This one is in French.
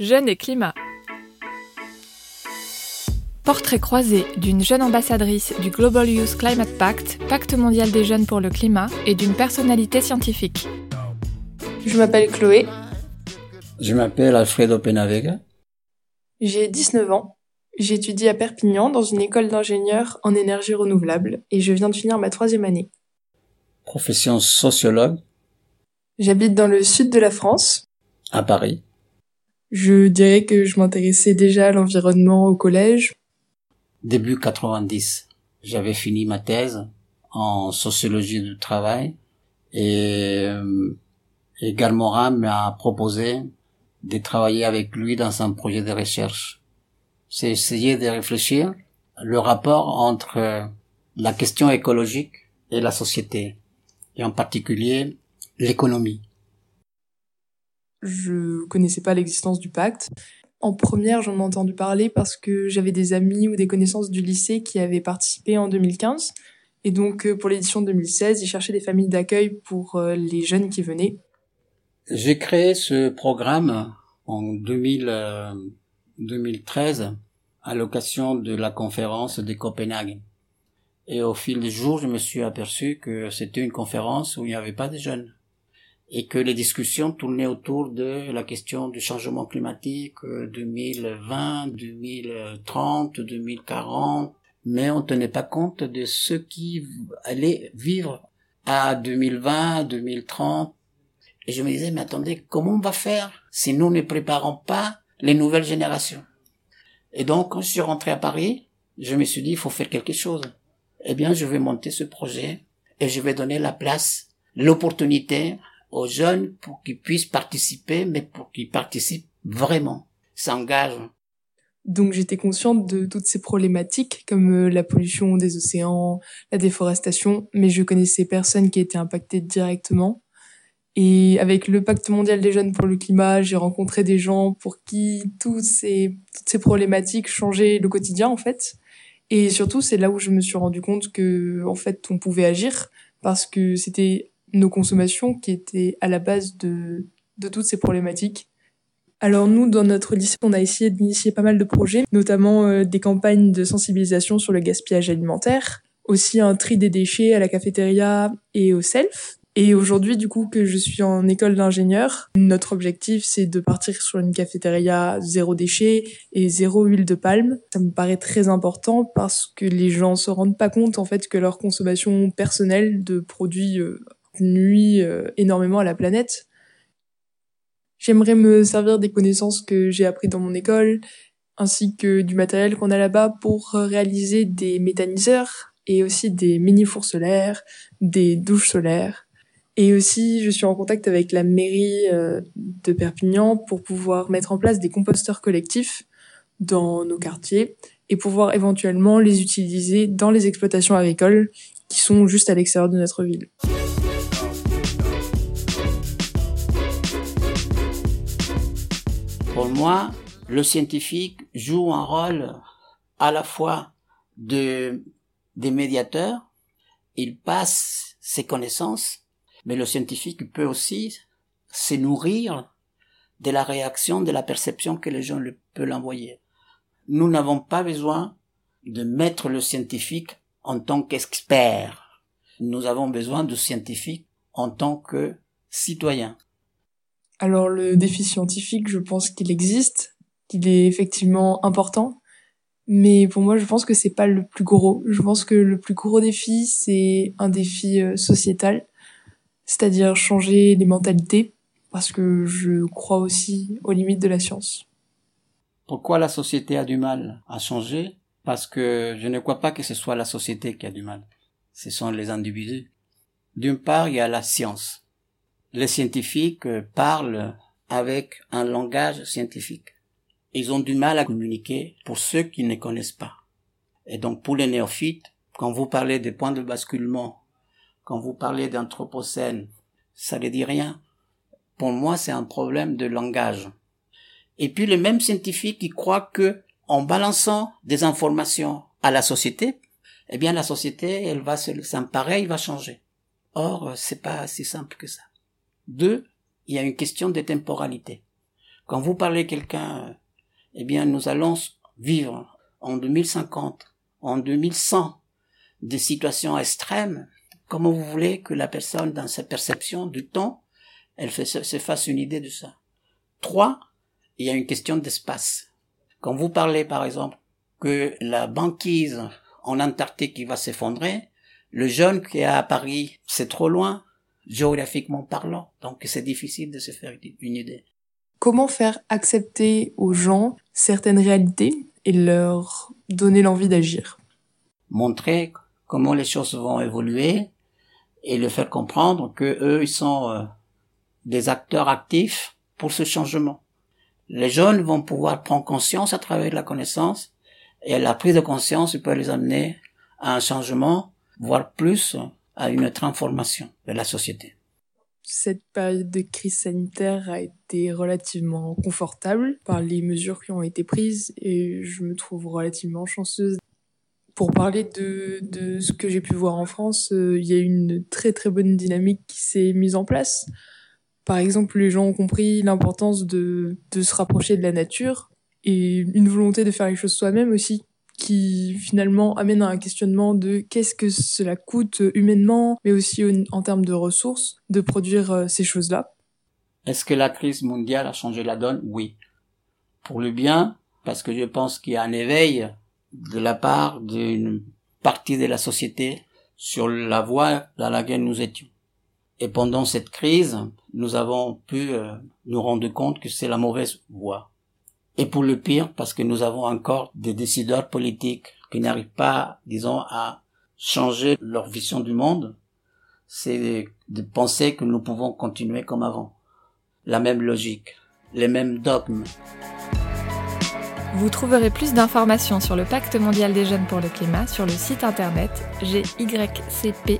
Jeunes et climat. Portrait croisé d'une jeune ambassadrice du Global Youth Climate Pact, Pacte mondial des jeunes pour le climat, et d'une personnalité scientifique. Je m'appelle Chloé. Je m'appelle Alfredo Penavega. J'ai 19 ans. J'étudie à Perpignan dans une école d'ingénieurs en énergie renouvelable et je viens de finir ma troisième année. Profession sociologue. J'habite dans le sud de la France. À Paris. Je dirais que je m'intéressais déjà à l'environnement au collège. Début 90, j'avais fini ma thèse en sociologie du travail et, euh, et m'a proposé de travailler avec lui dans un projet de recherche. C'est essayer de réfléchir le rapport entre la question écologique et la société, et en particulier l'économie je connaissais pas l'existence du pacte. En première, j'en ai entendu parler parce que j'avais des amis ou des connaissances du lycée qui avaient participé en 2015. Et donc, euh, pour l'édition 2016, ils cherchaient des familles d'accueil pour euh, les jeunes qui venaient. J'ai créé ce programme en 2000, 2013 euh, à l'occasion de la conférence de Copenhague. Et au fil des jours, je me suis aperçu que c'était une conférence où il n'y avait pas de jeunes et que les discussions tournaient autour de la question du changement climatique 2020, 2030, 2040, mais on tenait pas compte de ceux qui allaient vivre à 2020, 2030. Et je me disais, mais attendez, comment on va faire si nous ne préparons pas les nouvelles générations? Et donc, quand je suis rentré à Paris, je me suis dit, il faut faire quelque chose. Eh bien, je vais monter ce projet et je vais donner la place, l'opportunité aux jeunes pour qu'ils puissent participer, mais pour qu'ils participent vraiment, s'engagent. Donc j'étais consciente de toutes ces problématiques comme euh, la pollution des océans, la déforestation, mais je connaissais personne qui était impacté directement. Et avec le pacte mondial des jeunes pour le climat, j'ai rencontré des gens pour qui toutes ces, toutes ces problématiques changeaient le quotidien en fait. Et surtout, c'est là où je me suis rendu compte que en fait, on pouvait agir parce que c'était nos consommations qui étaient à la base de, de toutes ces problématiques. Alors nous, dans notre lycée, on a essayé d'initier pas mal de projets, notamment euh, des campagnes de sensibilisation sur le gaspillage alimentaire, aussi un tri des déchets à la cafétéria et au self. Et aujourd'hui, du coup, que je suis en école d'ingénieur, notre objectif, c'est de partir sur une cafétéria zéro déchet et zéro huile de palme. Ça me paraît très important parce que les gens se rendent pas compte, en fait, que leur consommation personnelle de produits euh, nuit euh, énormément à la planète. J'aimerais me servir des connaissances que j'ai appris dans mon école, ainsi que du matériel qu'on a là-bas pour réaliser des méthaniseurs et aussi des mini-fours solaires, des douches solaires. Et aussi, je suis en contact avec la mairie euh, de Perpignan pour pouvoir mettre en place des composteurs collectifs dans nos quartiers et pouvoir éventuellement les utiliser dans les exploitations agricoles qui sont juste à l'extérieur de notre ville. Pour moi, le scientifique joue un rôle à la fois de, des médiateurs, il passe ses connaissances, mais le scientifique peut aussi se nourrir de la réaction, de la perception que les gens peuvent l'envoyer. Nous n'avons pas besoin de mettre le scientifique en tant qu'expert. Nous avons besoin de scientifique en tant que citoyen. Alors le défi scientifique, je pense qu'il existe, qu'il est effectivement important, mais pour moi, je pense que c'est pas le plus gros. Je pense que le plus gros défi, c'est un défi euh, sociétal, c'est-à-dire changer les mentalités, parce que je crois aussi aux limites de la science. Pourquoi la société a du mal à changer? Parce que je ne crois pas que ce soit la société qui a du mal. Ce sont les individus. D'une part, il y a la science les scientifiques parlent avec un langage scientifique. Ils ont du mal à communiquer pour ceux qui ne connaissent pas. Et donc pour les néophytes, quand vous parlez des points de basculement, quand vous parlez d'anthropocène, ça ne dit rien. Pour moi, c'est un problème de langage. Et puis les mêmes scientifiques qui croient que en balançant des informations à la société, eh bien la société, elle va s'emparer, elle va changer. Or, c'est pas si simple que ça. Deux, il y a une question de temporalité. Quand vous parlez quelqu'un, eh bien, nous allons vivre en 2050, en 2100, des situations extrêmes. Comment vous voulez que la personne, dans sa perception du temps, elle se fasse une idée de ça? Trois, il y a une question d'espace. Quand vous parlez, par exemple, que la banquise en Antarctique va s'effondrer, le jeune qui est à Paris, c'est trop loin, géographiquement parlant. Donc c'est difficile de se faire une idée. Comment faire accepter aux gens certaines réalités et leur donner l'envie d'agir? Montrer comment les choses vont évoluer et le faire comprendre que eux ils sont euh, des acteurs actifs pour ce changement les jeunes vont pouvoir prendre conscience à travers la connaissance et la prise de conscience peut les amener à un changement, voire plus à une transformation de la société. Cette période de crise sanitaire a été relativement confortable par les mesures qui ont été prises et je me trouve relativement chanceuse. Pour parler de, ce que j'ai pu voir en France, euh, il y a une très très bonne dynamique qui s'est mise en place. Par exemple, les gens ont compris l'importance de se rapprocher de la nature et une volonté de faire les choses soi-même aussi qui finalement amène à un questionnement de qu'est-ce que cela coûte humainement, mais aussi en termes de ressources, de produire euh, ces choses-là. Est-ce que la crise mondiale a changé la donne? Oui. Pour le bien, parce que je pense qu'il y a un éveil de la part d'une partie de la société sur la voie dans laquelle nous étions. Et pendant cette crise, nous avons pu euh, nous rendre compte que c'est la mauvaise voie. Et pour le pire, parce que nous avons encore des décideurs politiques qui n'arrivent pas, disons, à changer leur vision du monde, c'est de penser que nous pouvons continuer comme avant. La même logique, les mêmes dogmes. Vous trouverez plus d'informations sur le Pacte mondial des jeunes pour le climat sur le site internet gycp.eu.